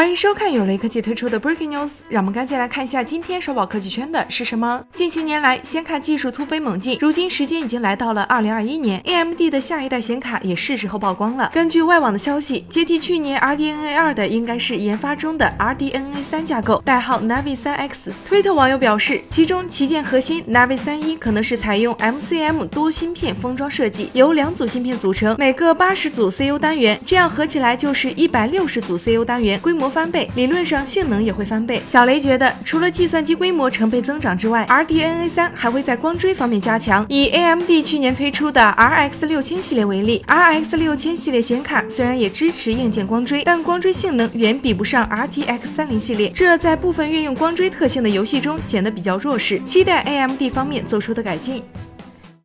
欢迎收看由雷科技推出的 Breaking News，让我们赶紧来看一下今天首保科技圈的是什么。近些年来，显卡技术突飞猛进，如今时间已经来到了二零二一年，AMD 的下一代显卡也是时候曝光了。根据外网的消息，接替去年 RDNA 二的应该是研发中的 RDNA 三架构，代号 Navi 三 X。推特网友表示，其中旗舰核心 Navi 三一可能是采用 MCM 多芯片封装设计，由两组芯片组成，每个八十组 CU 单元，这样合起来就是一百六十组 CU 单元，规模。翻倍，理论上性能也会翻倍。小雷觉得，除了计算机规模成倍增长之外，RDNA 三还会在光追方面加强。以 AMD 去年推出的 RX 六千系列为例，RX 六千系列显卡虽然也支持硬件光追，但光追性能远比不上 RTX 三零系列，这在部分运用光追特性的游戏中显得比较弱势。期待 AMD 方面做出的改进。